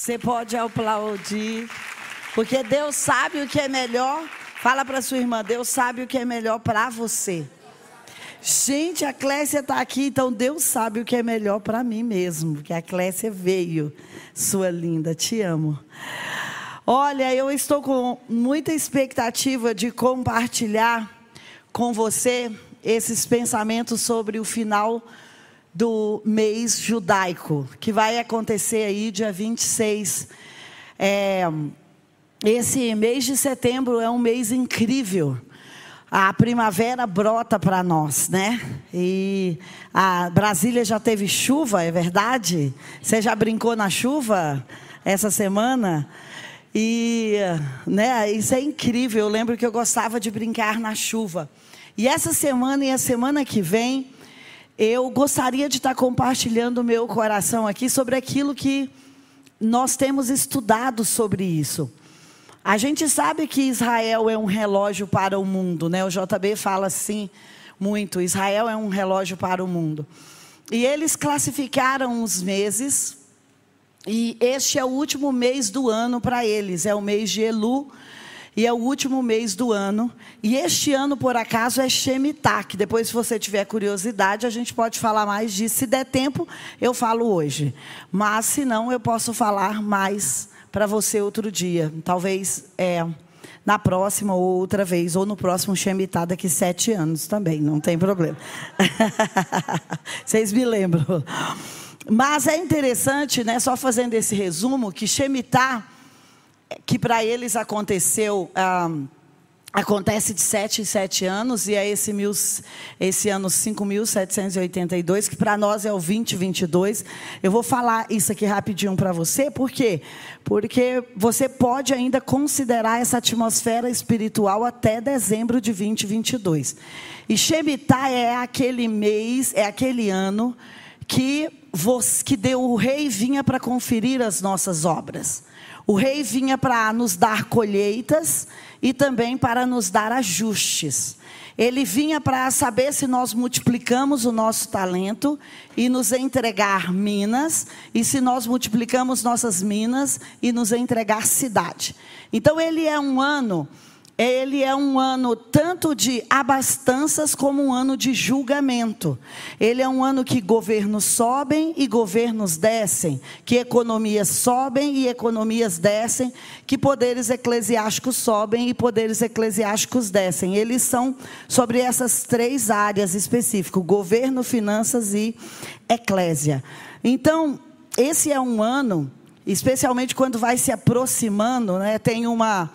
Você pode aplaudir, porque Deus sabe o que é melhor. Fala para sua irmã, Deus sabe o que é melhor para você. Gente, a Clécia está aqui, então Deus sabe o que é melhor para mim mesmo, que a Clécia veio. Sua linda, te amo. Olha, eu estou com muita expectativa de compartilhar com você esses pensamentos sobre o final do mês judaico, que vai acontecer aí dia 26. É, esse mês de setembro é um mês incrível. A primavera brota para nós, né? E a Brasília já teve chuva, é verdade? Você já brincou na chuva essa semana? E, né, isso é incrível. Eu lembro que eu gostava de brincar na chuva. E essa semana e a semana que vem, eu gostaria de estar compartilhando o meu coração aqui sobre aquilo que nós temos estudado sobre isso. A gente sabe que Israel é um relógio para o mundo, né? O JB fala assim muito: Israel é um relógio para o mundo. E eles classificaram os meses, e este é o último mês do ano para eles, é o mês de Elu, e é o último mês do ano. E este ano, por acaso, é Shemitah, que depois, se você tiver curiosidade, a gente pode falar mais disso. Se der tempo, eu falo hoje. Mas, se não, eu posso falar mais para você outro dia. Talvez é, na próxima ou outra vez, ou no próximo Shemitah daqui sete anos também, não tem problema. Vocês me lembram. Mas é interessante, né, só fazendo esse resumo, que Shemitah que para eles aconteceu. Acontece de sete em sete anos, e é esse, mil, esse ano 5.782, que para nós é o 2022. Eu vou falar isso aqui rapidinho para você, por quê? Porque você pode ainda considerar essa atmosfera espiritual até dezembro de 2022. E Shemitah é aquele mês, é aquele ano que, você, que deu, o rei vinha para conferir as nossas obras. O rei vinha para nos dar colheitas e também para nos dar ajustes. Ele vinha para saber se nós multiplicamos o nosso talento e nos entregar minas, e se nós multiplicamos nossas minas e nos entregar cidade. Então, ele é um ano ele é um ano tanto de abastanças como um ano de julgamento. Ele é um ano que governos sobem e governos descem, que economias sobem e economias descem, que poderes eclesiásticos sobem e poderes eclesiásticos descem. Eles são sobre essas três áreas específicas: governo, finanças e eclésia. Então, esse é um ano, especialmente quando vai se aproximando, né, tem uma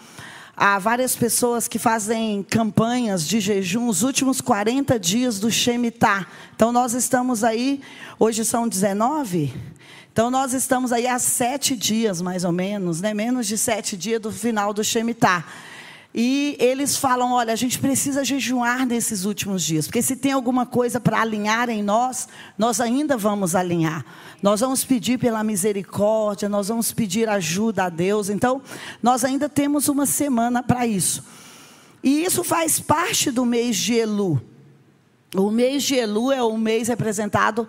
Há várias pessoas que fazem campanhas de jejum os últimos 40 dias do Shemitah. Então nós estamos aí, hoje são 19. Então nós estamos aí há sete dias, mais ou menos, né? menos de sete dias do final do Shemitah. E eles falam: olha, a gente precisa jejuar nesses últimos dias, porque se tem alguma coisa para alinhar em nós, nós ainda vamos alinhar. Nós vamos pedir pela misericórdia, nós vamos pedir ajuda a Deus. Então, nós ainda temos uma semana para isso. E isso faz parte do mês de Elu. O mês de Elu é o mês representado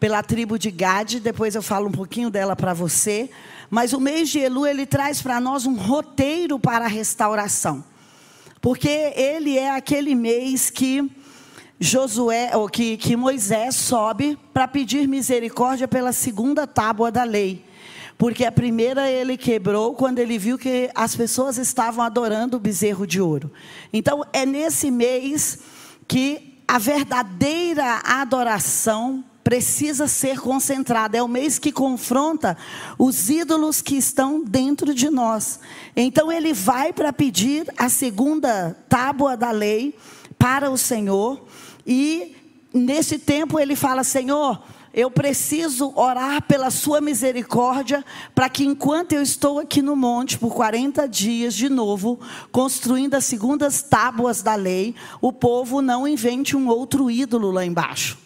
pela tribo de Gade, depois eu falo um pouquinho dela para você. Mas o mês de Elu, ele traz para nós um roteiro para a restauração. Porque ele é aquele mês que Josué, ou que, que Moisés sobe para pedir misericórdia pela segunda tábua da lei. Porque a primeira ele quebrou quando ele viu que as pessoas estavam adorando o bezerro de ouro. Então é nesse mês que a verdadeira adoração precisa ser concentrada. É o mês que confronta os ídolos que estão dentro de nós. Então ele vai para pedir a segunda tábua da lei para o Senhor e nesse tempo ele fala: Senhor, eu preciso orar pela sua misericórdia, para que enquanto eu estou aqui no monte por 40 dias de novo, construindo as segundas tábuas da lei, o povo não invente um outro ídolo lá embaixo.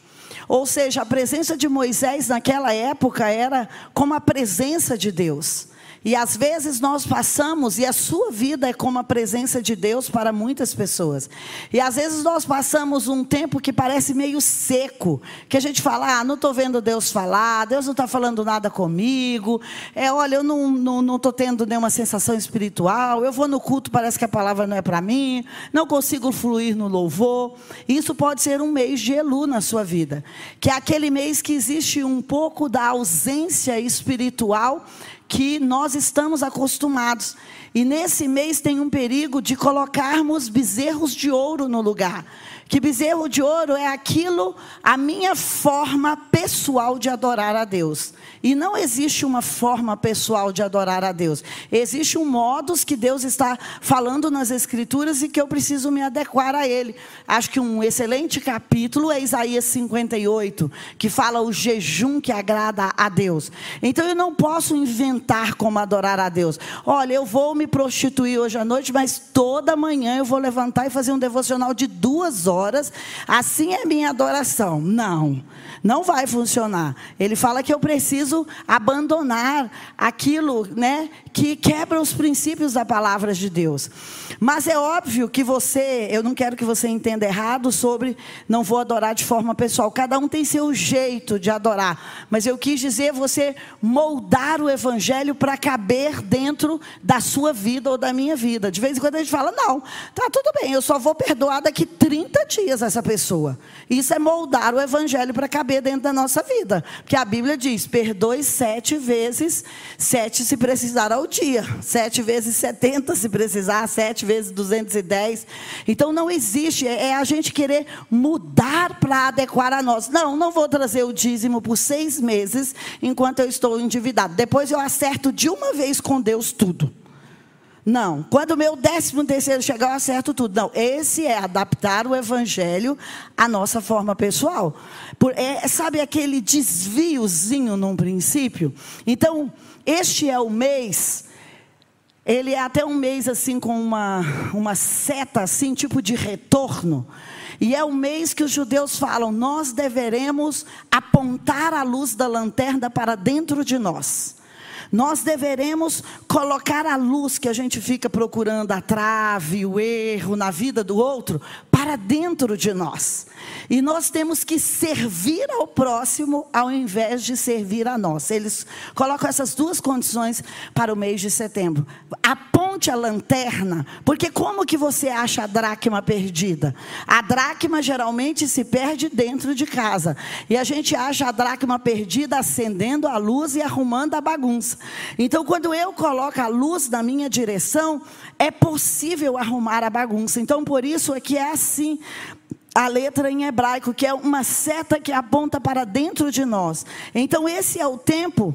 Ou seja, a presença de Moisés naquela época era como a presença de Deus. E às vezes nós passamos, e a sua vida é como a presença de Deus para muitas pessoas. E às vezes nós passamos um tempo que parece meio seco, que a gente fala, ah, não estou vendo Deus falar, Deus não está falando nada comigo, é, olha, eu não estou não, não tendo nenhuma sensação espiritual, eu vou no culto, parece que a palavra não é para mim, não consigo fluir no louvor. Isso pode ser um mês de Elu na sua vida, que é aquele mês que existe um pouco da ausência espiritual que nós estamos acostumados. E nesse mês tem um perigo de colocarmos bezerros de ouro no lugar. Que bezerro de ouro é aquilo, a minha forma pessoal de adorar a Deus. E não existe uma forma pessoal de adorar a Deus. Existe um modus que Deus está falando nas Escrituras e que eu preciso me adequar a ele. Acho que um excelente capítulo é Isaías 58, que fala o jejum que agrada a Deus. Então eu não posso inventar como adorar a Deus. Olha, eu vou me prostituir hoje à noite, mas toda manhã eu vou levantar e fazer um devocional de duas horas. Assim é minha adoração. Não. Não vai funcionar. Ele fala que eu preciso abandonar aquilo, né, que quebra os princípios da palavra de Deus. Mas é óbvio que você, eu não quero que você entenda errado sobre não vou adorar de forma pessoal. Cada um tem seu jeito de adorar, mas eu quis dizer você moldar o evangelho para caber dentro da sua vida ou da minha vida. De vez em quando a gente fala: "Não, tá tudo bem, eu só vou perdoar daqui 30 dias essa pessoa". Isso é moldar o evangelho para caber caber dentro da nossa vida. Porque a Bíblia diz: perdoe sete vezes, sete se precisar ao dia, sete vezes setenta se precisar, sete vezes duzentos e dez. Então não existe, é, é a gente querer mudar para adequar a nós. Não, não vou trazer o dízimo por seis meses enquanto eu estou endividado. Depois eu acerto de uma vez com Deus tudo. Não. Quando o meu décimo terceiro chegar, eu acerto tudo. Não. Esse é adaptar o evangelho à nossa forma pessoal. Por, é, sabe aquele desviozinho num princípio? Então, este é o mês. Ele é até um mês assim com uma, uma seta assim, tipo de retorno. E é o mês que os judeus falam: nós deveremos apontar a luz da lanterna para dentro de nós. Nós deveremos colocar a luz que a gente fica procurando, a trave, o erro na vida do outro, para dentro de nós. E nós temos que servir ao próximo ao invés de servir a nós. Eles colocam essas duas condições para o mês de setembro. A lanterna, porque como que você acha a dracma perdida? A dracma geralmente se perde dentro de casa. E a gente acha a dracma perdida acendendo a luz e arrumando a bagunça. Então, quando eu coloco a luz na minha direção, é possível arrumar a bagunça. Então, por isso é que é assim a letra em hebraico, que é uma seta que aponta para dentro de nós. Então, esse é o tempo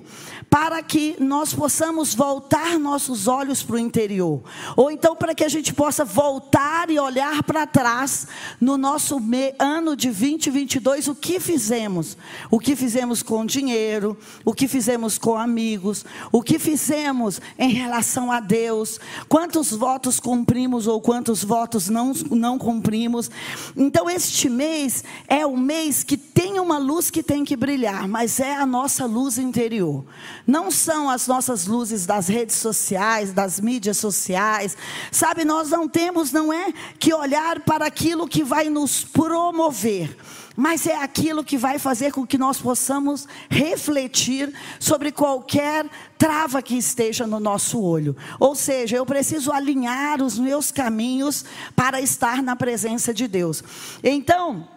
para que nós possamos voltar nossos olhos para o interior. Ou então para que a gente possa voltar e olhar para trás no nosso ano de 2022, o que fizemos? O que fizemos com dinheiro, o que fizemos com amigos, o que fizemos em relação a Deus, quantos votos cumprimos ou quantos votos não, não cumprimos. Então, este mês é o mês que tem uma luz que tem que brilhar, mas é a nossa luz interior. Não são as nossas luzes das redes sociais, das mídias sociais. Sabe, nós não temos, não é que olhar para aquilo que vai nos promover mas é aquilo que vai fazer com que nós possamos refletir sobre qualquer trava que esteja no nosso olho. Ou seja, eu preciso alinhar os meus caminhos para estar na presença de Deus. Então,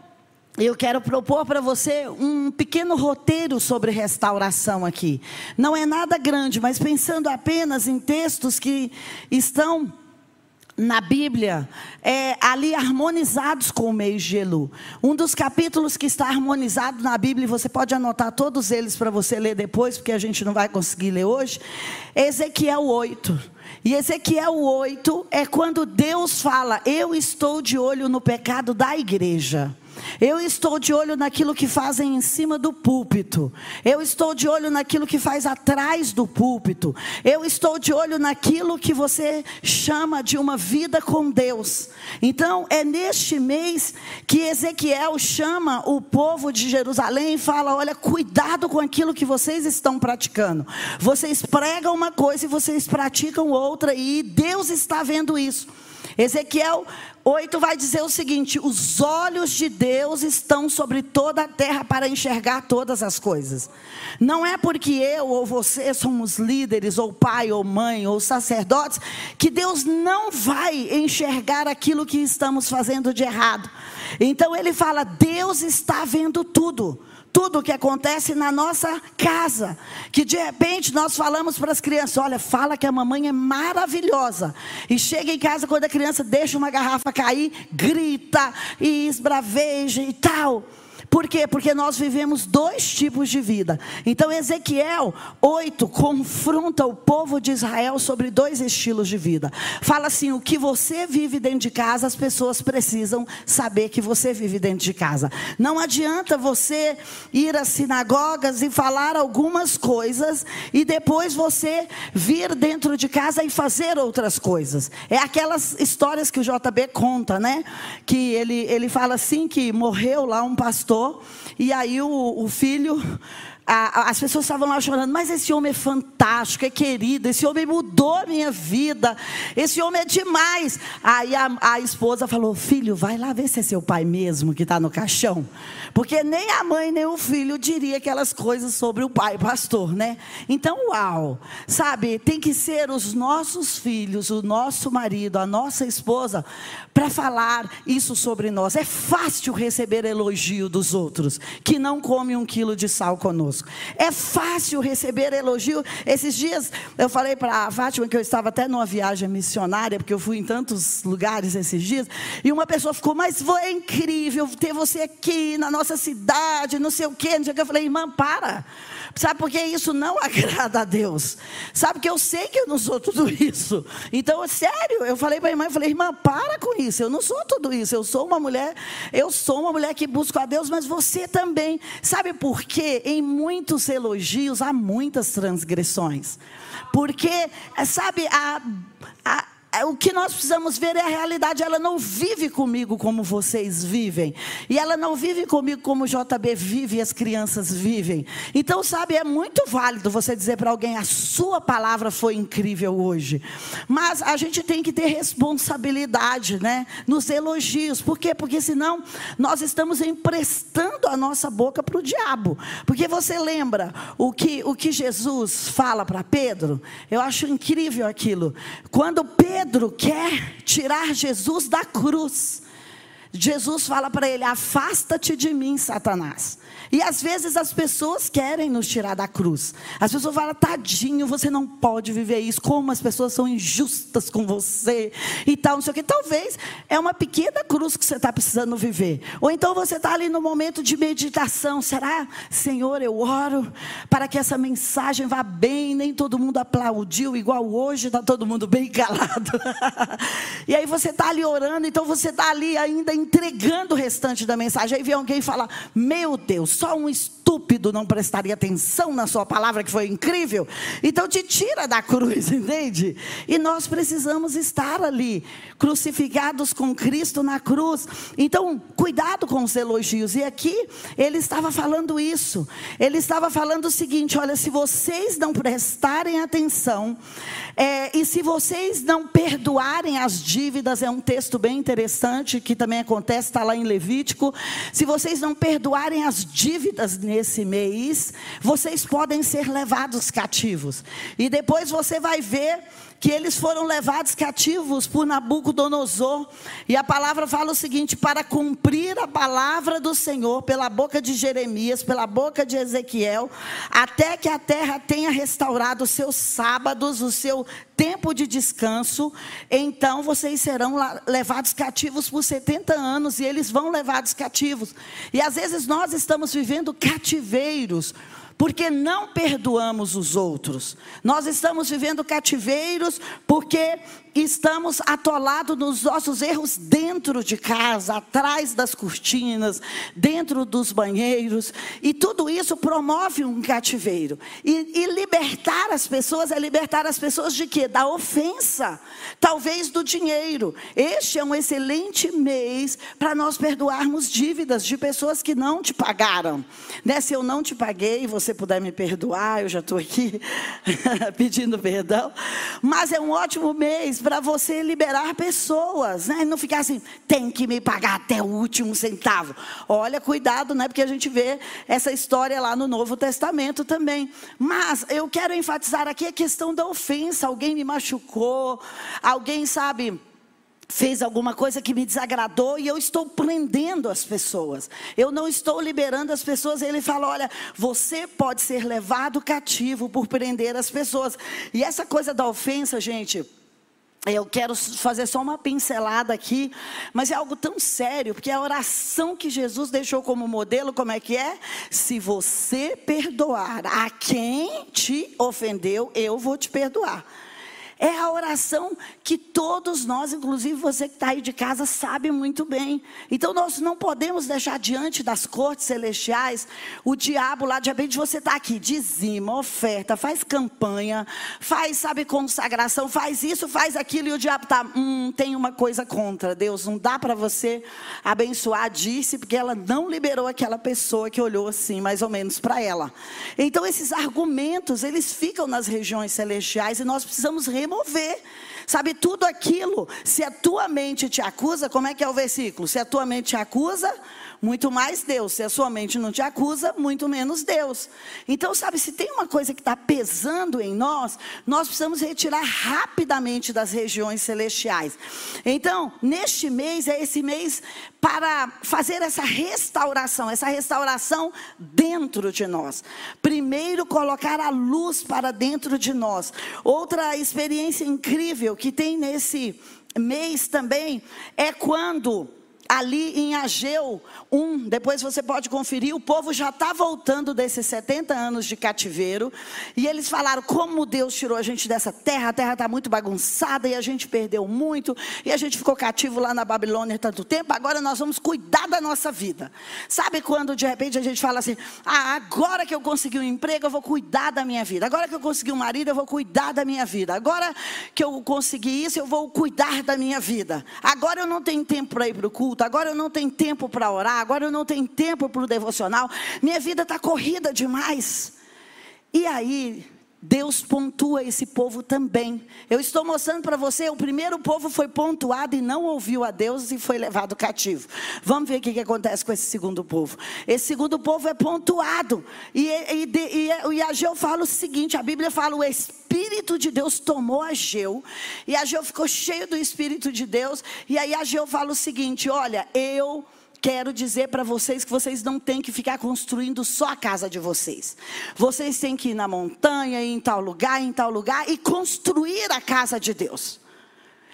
eu quero propor para você um pequeno roteiro sobre restauração aqui. Não é nada grande, mas pensando apenas em textos que estão na Bíblia, é, ali harmonizados com o de Elu. Um dos capítulos que está harmonizado na Bíblia, você pode anotar todos eles para você ler depois, porque a gente não vai conseguir ler hoje, é Ezequiel 8. E Ezequiel 8 é quando Deus fala: Eu estou de olho no pecado da igreja. Eu estou de olho naquilo que fazem em cima do púlpito. Eu estou de olho naquilo que faz atrás do púlpito. Eu estou de olho naquilo que você chama de uma vida com Deus. Então, é neste mês que Ezequiel chama o povo de Jerusalém e fala: olha, cuidado com aquilo que vocês estão praticando. Vocês pregam uma coisa e vocês praticam outra, e Deus está vendo isso. Ezequiel 8 vai dizer o seguinte: os olhos de Deus estão sobre toda a terra para enxergar todas as coisas. Não é porque eu ou você somos líderes, ou pai, ou mãe, ou sacerdotes, que Deus não vai enxergar aquilo que estamos fazendo de errado. Então ele fala: Deus está vendo tudo tudo o que acontece na nossa casa. Que de repente nós falamos para as crianças: olha, fala que a mamãe é maravilhosa. E chega em casa quando a criança deixa uma garrafa cair, grita e esbraveja e tal. Por quê? Porque nós vivemos dois tipos de vida. Então, Ezequiel 8 confronta o povo de Israel sobre dois estilos de vida. Fala assim: o que você vive dentro de casa, as pessoas precisam saber que você vive dentro de casa. Não adianta você ir às sinagogas e falar algumas coisas e depois você vir dentro de casa e fazer outras coisas. É aquelas histórias que o JB conta, né? Que ele, ele fala assim: que morreu lá um pastor e aí o, o filho a, as pessoas estavam lá chorando, mas esse homem é fantástico, é querido, esse homem mudou a minha vida, esse homem é demais. Aí a, a esposa falou: Filho, vai lá ver se é seu pai mesmo que está no caixão, porque nem a mãe nem o filho diria aquelas coisas sobre o pai pastor, né? Então, uau, sabe, tem que ser os nossos filhos, o nosso marido, a nossa esposa, para falar isso sobre nós. É fácil receber elogio dos outros que não come um quilo de sal conosco. É fácil receber elogio. Esses dias eu falei para a Fátima que eu estava até numa viagem missionária, porque eu fui em tantos lugares esses dias, e uma pessoa ficou, mas foi incrível ter você aqui na nossa cidade, não sei o quê. Eu falei, irmã, para. Sabe por que isso não agrada a Deus? Sabe que eu sei que eu não sou tudo isso. Então, sério, eu falei para a irmã, eu falei, irmã, para com isso. Eu não sou tudo isso. Eu sou uma mulher, eu sou uma mulher que busca a Deus, mas você também. Sabe por quê? Em muitos elogios há muitas transgressões. Porque, sabe, a, a o que nós precisamos ver é a realidade. Ela não vive comigo como vocês vivem. E ela não vive comigo como o JB vive e as crianças vivem. Então, sabe, é muito válido você dizer para alguém: a sua palavra foi incrível hoje. Mas a gente tem que ter responsabilidade, né? Nos elogios. Por quê? Porque senão nós estamos emprestando a nossa boca para o diabo. Porque você lembra o que, o que Jesus fala para Pedro? Eu acho incrível aquilo. Quando Pedro Pedro quer tirar Jesus da cruz. Jesus fala para ele: Afasta-te de mim, Satanás. E às vezes as pessoas querem nos tirar da cruz. As pessoas falam, tadinho, você não pode viver isso. Como as pessoas são injustas com você e tal, não sei o que. Talvez é uma pequena cruz que você está precisando viver. Ou então você está ali no momento de meditação. Será, Senhor, eu oro para que essa mensagem vá bem. Nem todo mundo aplaudiu, igual hoje, está todo mundo bem calado. e aí você está ali orando, então você está ali ainda entregando o restante da mensagem. Aí vem alguém e fala: Meu Deus, só um estúpido não prestaria atenção na sua palavra, que foi incrível. Então te tira da cruz, entende? E nós precisamos estar ali, crucificados com Cristo na cruz. Então, cuidado com os elogios. E aqui ele estava falando isso. Ele estava falando o seguinte: olha, se vocês não prestarem atenção, é, e se vocês não perdoarem as dívidas, é um texto bem interessante que também acontece, está lá em Levítico. Se vocês não perdoarem as dívidas, nesse mês, vocês podem ser levados cativos. E depois você vai ver que eles foram levados cativos por Nabucodonosor. E a palavra fala o seguinte: para cumprir a palavra do Senhor pela boca de Jeremias, pela boca de Ezequiel, até que a terra tenha restaurado os seus sábados, o seu tempo de descanso, então vocês serão levados cativos por 70 anos e eles vão levados cativos. E às vezes nós estamos vivendo cativeiros porque não perdoamos os outros. Nós estamos vivendo cativeiros porque estamos atolados nos nossos erros dentro de casa, atrás das cortinas, dentro dos banheiros, e tudo isso promove um cativeiro. E, e libertar as pessoas é libertar as pessoas de quê? Da ofensa, talvez do dinheiro. Este é um excelente mês para nós perdoarmos dívidas de pessoas que não te pagaram. Né? Se eu não te paguei e você puder me perdoar, eu já estou aqui pedindo perdão. Mas é um ótimo mês para você liberar pessoas, né? Não ficar assim, tem que me pagar até o último centavo. Olha, cuidado, né? Porque a gente vê essa história lá no Novo Testamento também. Mas eu quero enfatizar aqui a questão da ofensa. Alguém me machucou, alguém sabe fez alguma coisa que me desagradou e eu estou prendendo as pessoas. Eu não estou liberando as pessoas. Ele fala: olha, você pode ser levado cativo por prender as pessoas. E essa coisa da ofensa, gente. Eu quero fazer só uma pincelada aqui, mas é algo tão sério, porque a oração que Jesus deixou como modelo, como é que é? Se você perdoar a quem te ofendeu, eu vou te perdoar. É a oração que todos nós, inclusive você que está aí de casa, sabe muito bem. Então nós não podemos deixar diante das cortes celestiais o diabo lá, de repente você está aqui, dizima, oferta, faz campanha, faz, sabe, consagração, faz isso, faz aquilo, e o diabo está, hum, tem uma coisa contra Deus, não dá para você abençoar, disse, porque ela não liberou aquela pessoa que olhou assim, mais ou menos para ela. Então esses argumentos, eles ficam nas regiões celestiais e nós precisamos remover. Sabe, tudo aquilo, se a tua mente te acusa, como é que é o versículo? Se a tua mente te acusa, muito mais Deus. Se a sua mente não te acusa, muito menos Deus. Então, sabe, se tem uma coisa que está pesando em nós, nós precisamos retirar rapidamente das regiões celestiais. Então, neste mês, é esse mês para fazer essa restauração, essa restauração dentro de nós. Primeiro, colocar a luz para dentro de nós. Outra experiência incrível que tem nesse mês também é quando ali em Ageu 1, depois você pode conferir, o povo já está voltando desses 70 anos de cativeiro, e eles falaram como Deus tirou a gente dessa terra, a terra está muito bagunçada, e a gente perdeu muito, e a gente ficou cativo lá na Babilônia tanto tempo, agora nós vamos cuidar da nossa vida. Sabe quando de repente a gente fala assim, ah, agora que eu consegui um emprego, eu vou cuidar da minha vida, agora que eu consegui um marido, eu vou cuidar da minha vida, agora que eu consegui isso, eu vou cuidar da minha vida, agora eu não tenho tempo para ir para o culto, culto, agora eu não tenho tempo para orar, agora eu não tenho tempo para o devocional, minha vida está corrida demais. E aí, Deus pontua esse povo também. Eu estou mostrando para você, o primeiro povo foi pontuado e não ouviu a Deus e foi levado cativo. Vamos ver o que, acontece com esse segundo povo. Esse segundo povo é pontuado. E, e, e, e Ageu fala o seguinte: a Bíblia fala, o Espírito de Deus tomou Ageu, e Ageu ficou cheio do Espírito de Deus, e aí Ageu fala o seguinte: olha, eu quero dizer para vocês que vocês não têm que ficar construindo só a casa de vocês. Vocês têm que ir na montanha, ir em tal lugar, em tal lugar e construir a casa de Deus.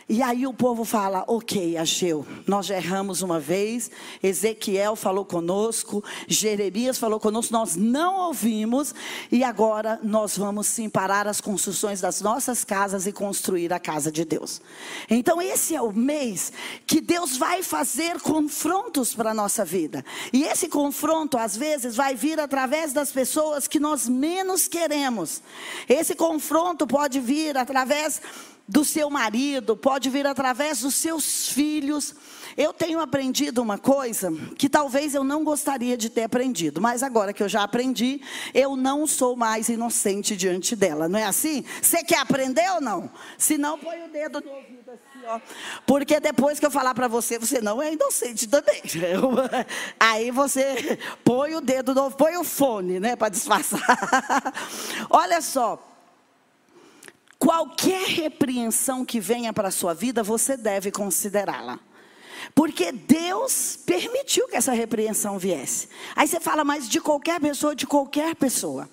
E aí o povo fala: Ok, Ageu, nós já erramos uma vez. Ezequiel falou conosco, Jeremias falou conosco, nós não ouvimos. E agora nós vamos sim parar as construções das nossas casas e construir a casa de Deus. Então, esse é o mês que Deus vai fazer confrontos para a nossa vida. E esse confronto, às vezes, vai vir através das pessoas que nós menos queremos. Esse confronto pode vir através do seu marido, pode vir através dos seus filhos. Eu tenho aprendido uma coisa que talvez eu não gostaria de ter aprendido, mas agora que eu já aprendi, eu não sou mais inocente diante dela, não é assim? Você quer aprender ou não? Se não, põe o dedo no ouvido assim, ó. Porque depois que eu falar para você, você não é inocente também. Aí você põe o dedo no, põe o fone, né, para disfarçar. Olha só, Qualquer repreensão que venha para a sua vida, você deve considerá-la. Porque Deus permitiu que essa repreensão viesse. Aí você fala, mas de qualquer pessoa, de qualquer pessoa.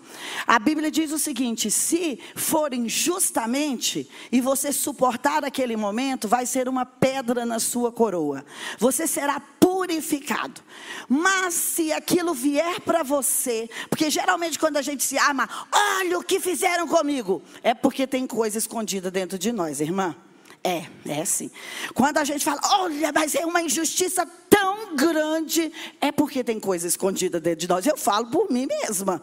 A Bíblia diz o seguinte: se for injustamente e você suportar aquele momento, vai ser uma pedra na sua coroa. Você será purificado. Mas se aquilo vier para você, porque geralmente quando a gente se arma, olha o que fizeram comigo, é porque tem coisa escondida dentro de nós, irmã. É, é sim. Quando a gente fala, olha, mas é uma injustiça grande, é porque tem coisa escondida dentro de nós. Eu falo por mim mesma.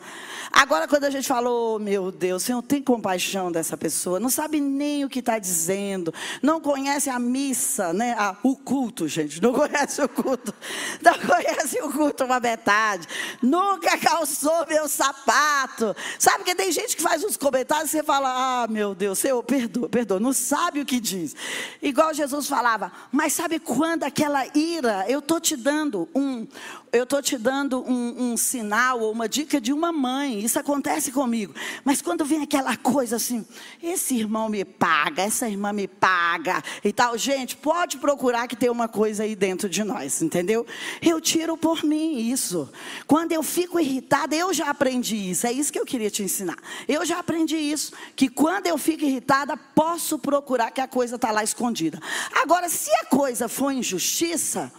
Agora, quando a gente fala, oh meu Deus, Senhor, tem compaixão dessa pessoa, não sabe nem o que está dizendo, não conhece a missa, né? Ah, o culto, gente, não conhece o culto, não conhece o culto uma metade, nunca calçou meu sapato. Sabe que tem gente que faz uns comentários e você fala, ah, meu Deus, Senhor, perdoa, perdoa, não sabe o que diz. Igual Jesus falava, mas sabe quando aquela ira, eu estou te dando um, eu estou te dando um, um, sinal ou uma dica de uma mãe. Isso acontece comigo. Mas quando vem aquela coisa assim, esse irmão me paga, essa irmã me paga e tal, gente, pode procurar que tem uma coisa aí dentro de nós, entendeu? Eu tiro por mim isso. Quando eu fico irritada, eu já aprendi isso. É isso que eu queria te ensinar. Eu já aprendi isso, que quando eu fico irritada, posso procurar que a coisa está lá escondida. Agora, se a coisa for injustiça,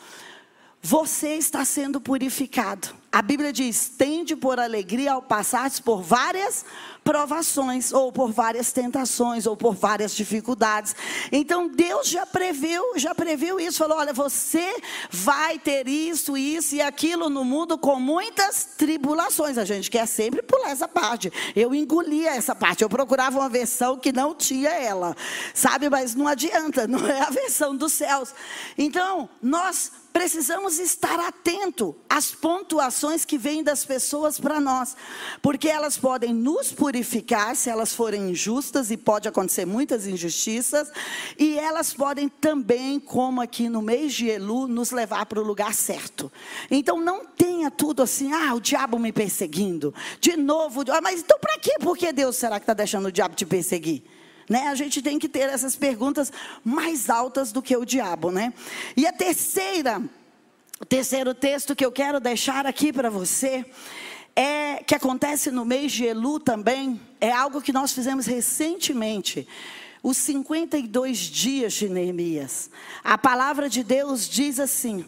você está sendo purificado. A Bíblia diz: tende por alegria ao passar por várias provações, ou por várias tentações, ou por várias dificuldades. Então Deus já previu, já previu isso. Falou: olha, você vai ter isso, isso e aquilo no mundo com muitas tribulações. A gente quer sempre pular essa parte. Eu engolia essa parte. Eu procurava uma versão que não tinha ela, sabe? Mas não adianta, não é a versão dos céus. Então, nós precisamos estar atento às pontuações que vêm das pessoas para nós, porque elas podem nos purificar se elas forem injustas e pode acontecer muitas injustiças, e elas podem também, como aqui no mês de Elu, nos levar para o lugar certo. Então não tenha tudo assim, ah, o diabo me perseguindo, de novo, ah, mas então para quê? Por que Deus será que está deixando o diabo te perseguir? Né? A gente tem que ter essas perguntas mais altas do que o diabo, né? E a terceira, o terceiro texto que eu quero deixar aqui para você é que acontece no mês de Elu também, é algo que nós fizemos recentemente. Os 52 dias de Neemias. A palavra de Deus diz assim: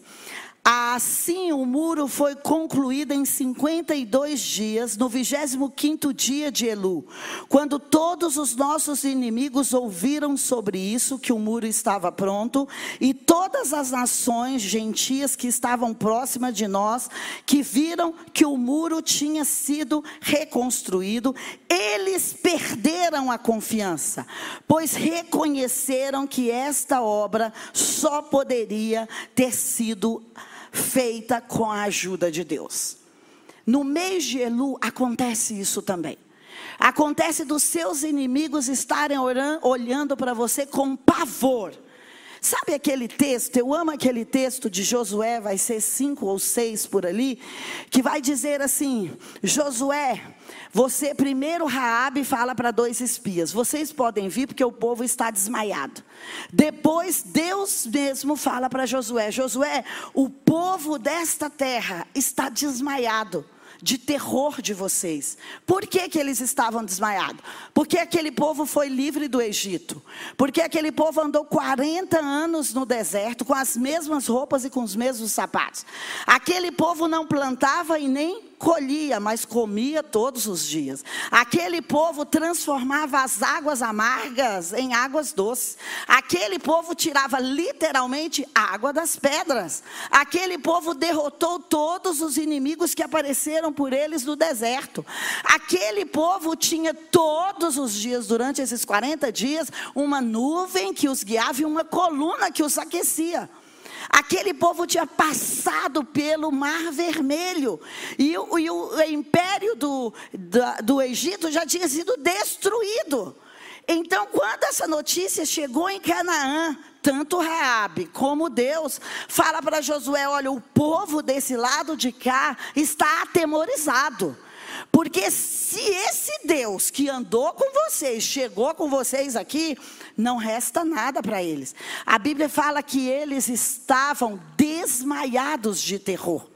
Assim o muro foi concluído em 52 dias, no 25 dia de Elu, quando todos os nossos inimigos ouviram sobre isso, que o muro estava pronto, e todas as nações gentias que estavam próximas de nós, que viram que o muro tinha sido reconstruído, eles perderam a confiança, pois reconheceram que esta obra só poderia ter sido feita com a ajuda de Deus. No mês de Elu acontece isso também. Acontece dos seus inimigos estarem olhando para você com pavor. Sabe aquele texto? Eu amo aquele texto de Josué, vai ser cinco ou seis por ali, que vai dizer assim: Josué, você primeiro Raabe fala para dois espias: vocês podem vir porque o povo está desmaiado. Depois Deus mesmo fala para Josué: Josué, o povo desta terra está desmaiado de terror de vocês. Por que, que eles estavam desmaiados? Porque aquele povo foi livre do Egito. Porque aquele povo andou 40 anos no deserto com as mesmas roupas e com os mesmos sapatos. Aquele povo não plantava e nem colhia, mas comia todos os dias. Aquele povo transformava as águas amargas em águas doces. Aquele povo tirava literalmente água das pedras. Aquele povo derrotou todos os inimigos que apareceram por eles no deserto. Aquele povo tinha todos os dias, durante esses 40 dias, uma nuvem que os guiava e uma coluna que os aquecia. Aquele povo tinha passado pelo Mar Vermelho. E, o, e o império do, do, do Egito já tinha sido destruído. Então, quando essa notícia chegou em Canaã, tanto Raabe como Deus fala para Josué: olha, o povo desse lado de cá está atemorizado. Porque se esse Deus que andou com vocês, chegou com vocês aqui, não resta nada para eles. A Bíblia fala que eles estavam desmaiados de terror.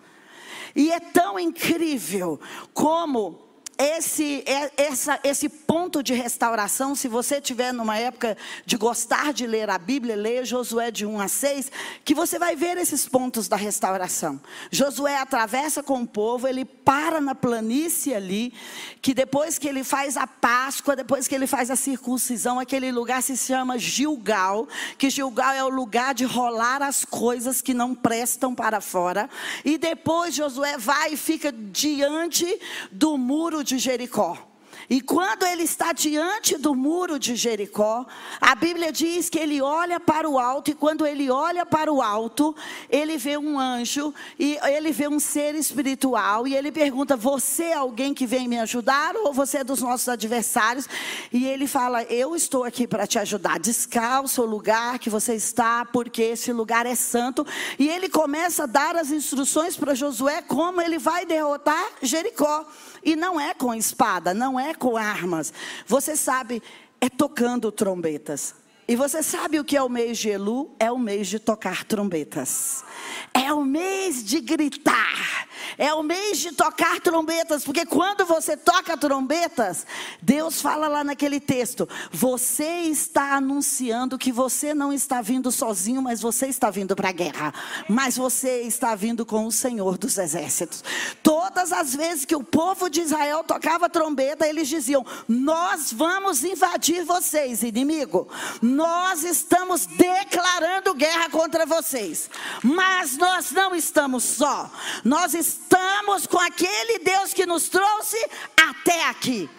E é tão incrível como esse, é, essa, esse ponto de restauração, se você tiver numa época de gostar de ler a Bíblia, leia Josué de 1 a 6, que você vai ver esses pontos da restauração. Josué atravessa com o povo, ele para na planície ali, que depois que ele faz a Páscoa, depois que ele faz a circuncisão, aquele lugar se chama Gilgal, que Gilgal é o lugar de rolar as coisas que não prestam para fora. E depois Josué vai e fica diante do muro de Jericó. E quando ele está diante do muro de Jericó, a Bíblia diz que ele olha para o alto, e quando ele olha para o alto, ele vê um anjo, e ele vê um ser espiritual, e ele pergunta: Você é alguém que vem me ajudar, ou você é dos nossos adversários? E ele fala: Eu estou aqui para te ajudar, descalça o lugar que você está, porque esse lugar é santo. E ele começa a dar as instruções para Josué como ele vai derrotar Jericó. E não é com espada, não é com armas. Você sabe, é tocando trombetas. E você sabe o que é o mês de Elu? É o mês de tocar trombetas. É o mês de gritar. É o mês de tocar trombetas. Porque quando você toca trombetas, Deus fala lá naquele texto: você está anunciando que você não está vindo sozinho, mas você está vindo para a guerra. Mas você está vindo com o Senhor dos exércitos. Todas as vezes que o povo de Israel tocava trombeta, eles diziam: Nós vamos invadir vocês, inimigo nós estamos declarando guerra contra vocês. Mas nós não estamos só. Nós estamos com aquele Deus que nos trouxe até aqui.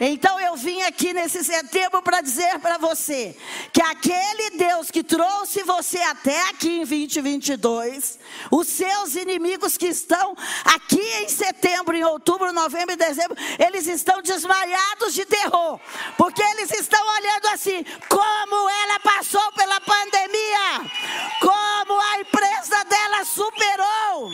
Então eu vim aqui nesse setembro para dizer para você que aquele Deus que trouxe você até aqui em 2022, os seus inimigos que estão aqui em setembro, em outubro, novembro e dezembro, eles estão desmaiados de terror, porque eles estão olhando assim, como ela passou pela pandemia, como a empresa dela superou,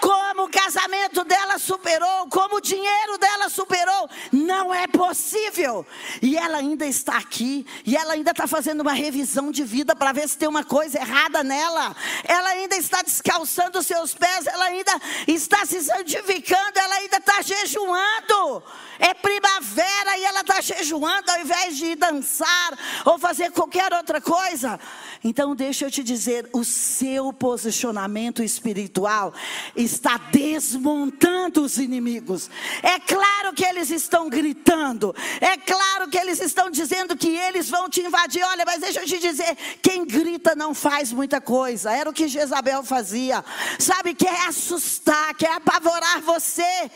como o casamento dela superou, como o dinheiro dela superou. Não é possível. E ela ainda está aqui, e ela ainda está fazendo uma revisão de vida para ver se tem uma coisa errada nela. Ela ainda está descalçando os seus pés, ela ainda está se santificando, ela ainda está jejuando. É primavera e ela está jejuando ao invés de dançar ou fazer qualquer outra coisa. Então, deixa eu te dizer: o seu posicionamento espiritual está desmontando os inimigos. É claro que eles estão gritando, é claro que eles estão dizendo que eles vão te invadir. Olha, mas deixa eu te dizer: quem grita não faz muita coisa. Era o que Jezabel fazia. Sabe, quer assustar, quer apavorar você.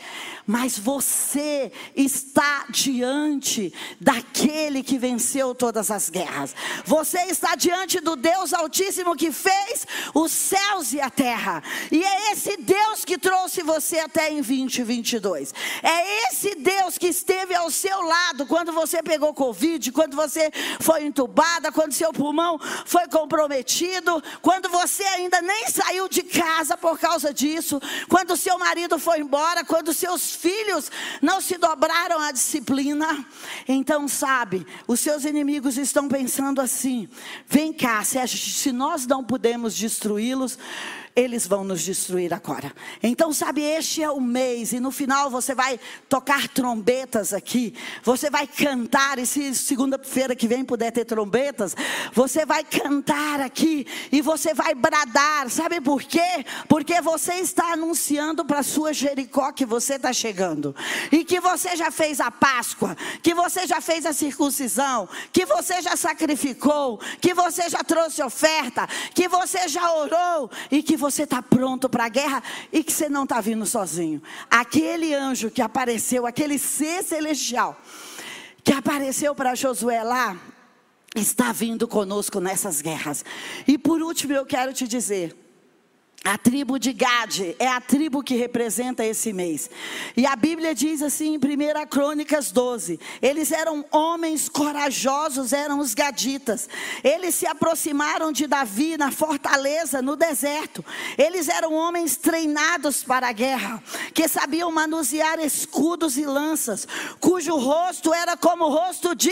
Mas você está diante daquele que venceu todas as guerras. Você está diante do Deus Altíssimo que fez os céus e a terra. E é esse Deus que trouxe você até em 2022. É esse Deus que esteve ao seu lado quando você pegou Covid, quando você foi entubada, quando seu pulmão foi comprometido, quando você ainda nem saiu de casa por causa disso, quando seu marido foi embora, quando seus filhos não se dobraram à disciplina. Então, sabe, os seus inimigos estão pensando assim: vem cá, se nós não podemos destruí-los, eles vão nos destruir agora. Então, sabe, este é o mês, e no final você vai tocar trombetas aqui, você vai cantar, e se segunda-feira que vem puder ter trombetas, você vai cantar aqui, e você vai bradar, sabe por quê? Porque você está anunciando para a sua Jericó que você está chegando, e que você já fez a Páscoa, que você já fez a circuncisão, que você já sacrificou, que você já trouxe oferta, que você já orou, e que você você está pronto para a guerra e que você não está vindo sozinho. Aquele anjo que apareceu, aquele ser celestial que apareceu para Josué lá, está vindo conosco nessas guerras. E por último, eu quero te dizer a tribo de Gade é a tribo que representa esse mês. E a Bíblia diz assim em 1 Crônicas 12: eles eram homens corajosos, eram os gaditas. Eles se aproximaram de Davi na fortaleza, no deserto. Eles eram homens treinados para a guerra, que sabiam manusear escudos e lanças, cujo rosto era como o rosto de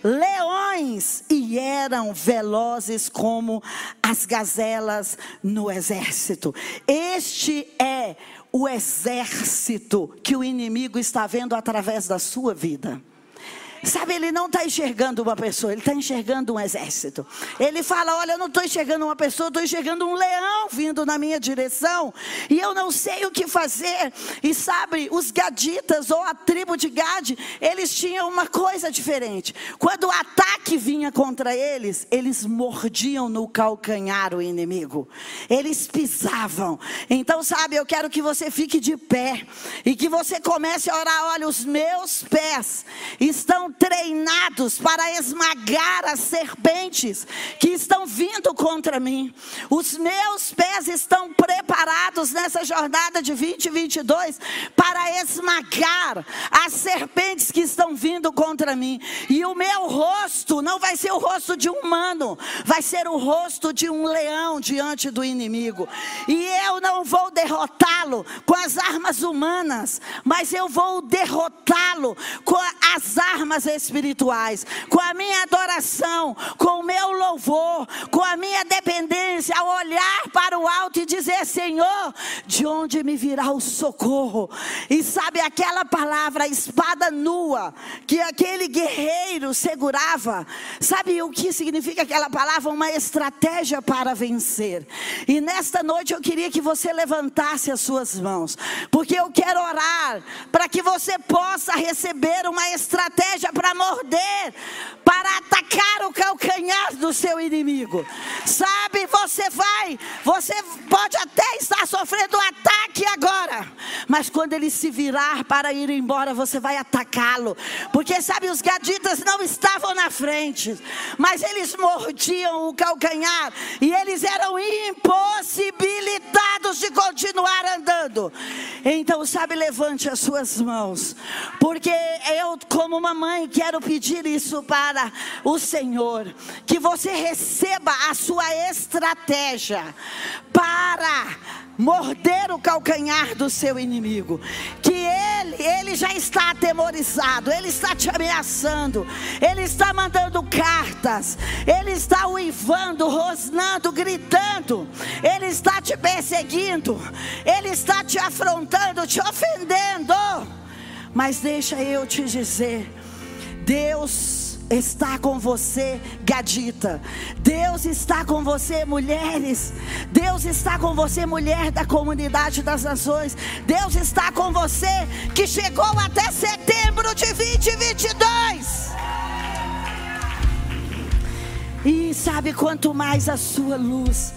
leões e eram velozes como as gazelas no exército. Este é o exército que o inimigo está vendo através da sua vida. Sabe, ele não está enxergando uma pessoa, ele está enxergando um exército. Ele fala: Olha, eu não estou enxergando uma pessoa, estou enxergando um leão vindo na minha direção, e eu não sei o que fazer. E sabe, os gaditas ou a tribo de Gade, eles tinham uma coisa diferente. Quando o ataque vinha contra eles, eles mordiam no calcanhar o inimigo, eles pisavam. Então, sabe, eu quero que você fique de pé e que você comece a orar: Olha, os meus pés estão treinados para esmagar as serpentes que estão vindo contra mim. Os meus pés estão preparados nessa jornada de 2022 para esmagar as serpentes que estão vindo contra mim. E o meu rosto não vai ser o rosto de um humano, vai ser o rosto de um leão diante do inimigo. E eu não vou derrotá-lo com as armas humanas, mas eu vou derrotá-lo com as armas espirituais, com a minha adoração, com o meu louvor, com a minha dependência, ao olhar para o alto e dizer: Senhor, de onde me virá o socorro? E sabe aquela palavra, espada nua, que aquele guerreiro segurava, sabe o que significa aquela palavra? Uma estratégia para vencer. E nesta noite eu queria que você levantasse as suas mãos, porque eu quero orar para que você possa receber uma estratégia para morder, para atacar o calcanhar do seu inimigo. Sabe, você vai, você pode até estar sofrendo um ataque agora, mas quando ele se virar para ir embora, você vai atacá-lo. Porque sabe, os gaditas não estavam na frente, mas eles mordiam o calcanhar e eles eram impossibilitados de continuar andando. Então, sabe, levante as suas mãos, porque eu, como mamãe, quero pedir isso para o Senhor, que você receba a sua estratégia para morder o calcanhar do seu inimigo, que ele, ele já está atemorizado, ele está te ameaçando, ele está mandando cartas, ele está uivando, rosnando, gritando, ele está te perseguindo, ele está te afrontando, te ofendendo. Mas deixa eu te dizer, Deus está com você, gadita. Deus está com você, mulheres. Deus está com você, mulher da comunidade das nações. Deus está com você que chegou até setembro de 2022. E sabe quanto mais a sua luz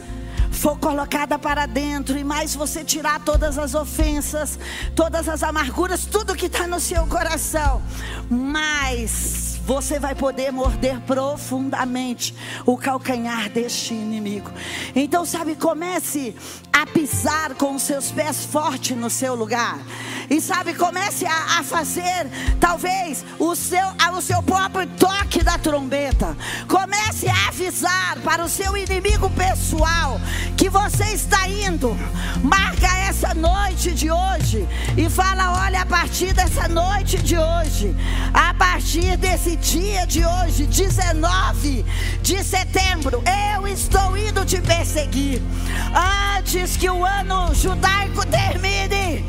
for colocada para dentro e mais você tirar todas as ofensas, todas as amarguras, tudo que está no seu coração, mais você vai poder morder profundamente o calcanhar deste inimigo. Então, sabe, comece a pisar com os seus pés forte no seu lugar. E sabe, comece a, a fazer talvez o seu, o seu próprio toque da trombeta. Comece a avisar para o seu inimigo pessoal que você está indo. Marca essa noite de hoje e fala: olha, a partir dessa noite de hoje, a partir desse dia de hoje, 19 de setembro, eu estou indo te perseguir. Antes que o ano judaico termine,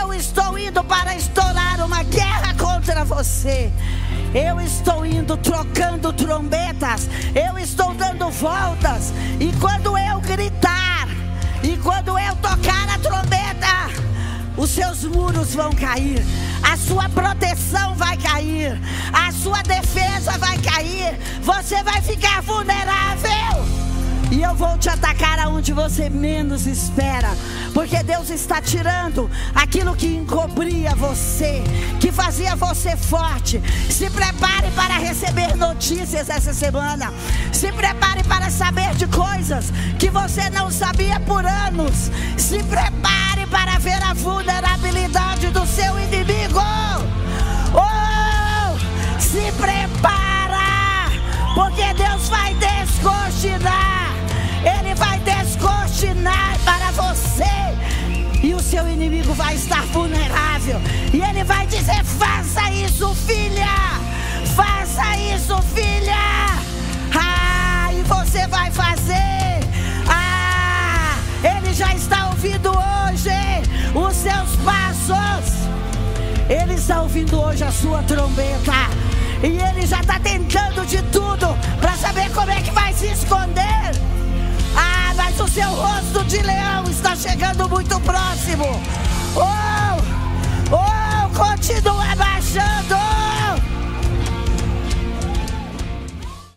eu estou indo para estourar uma guerra contra você. Eu estou indo trocando trombetas, eu estou dando voltas, e quando eu gritar, e quando eu tocar a trombeta, os seus muros vão cair, a sua proteção vai cair, a sua defesa vai cair, você vai ficar vulnerável. E eu vou te atacar aonde você menos espera. Porque Deus está tirando aquilo que encobria você, que fazia você forte. Se prepare para receber notícias essa semana. Se prepare para saber de coisas que você não sabia por anos. Se prepare para ver a vulnerabilidade do seu inimigo. Oh, se prepara, porque Deus vai descortinar. Ele vai descortinar para você. E o seu inimigo vai estar vulnerável. E ele vai dizer: faça isso, filha. Faça isso, filha. Ah, e você vai fazer. Ah, ele já está ouvindo hoje. O seu está ouvindo hoje a sua trombeta. E ele já está tentando de tudo para saber como é que vai se esconder o seu rosto de leão está chegando muito próximo. Oh, oh, continua baixando.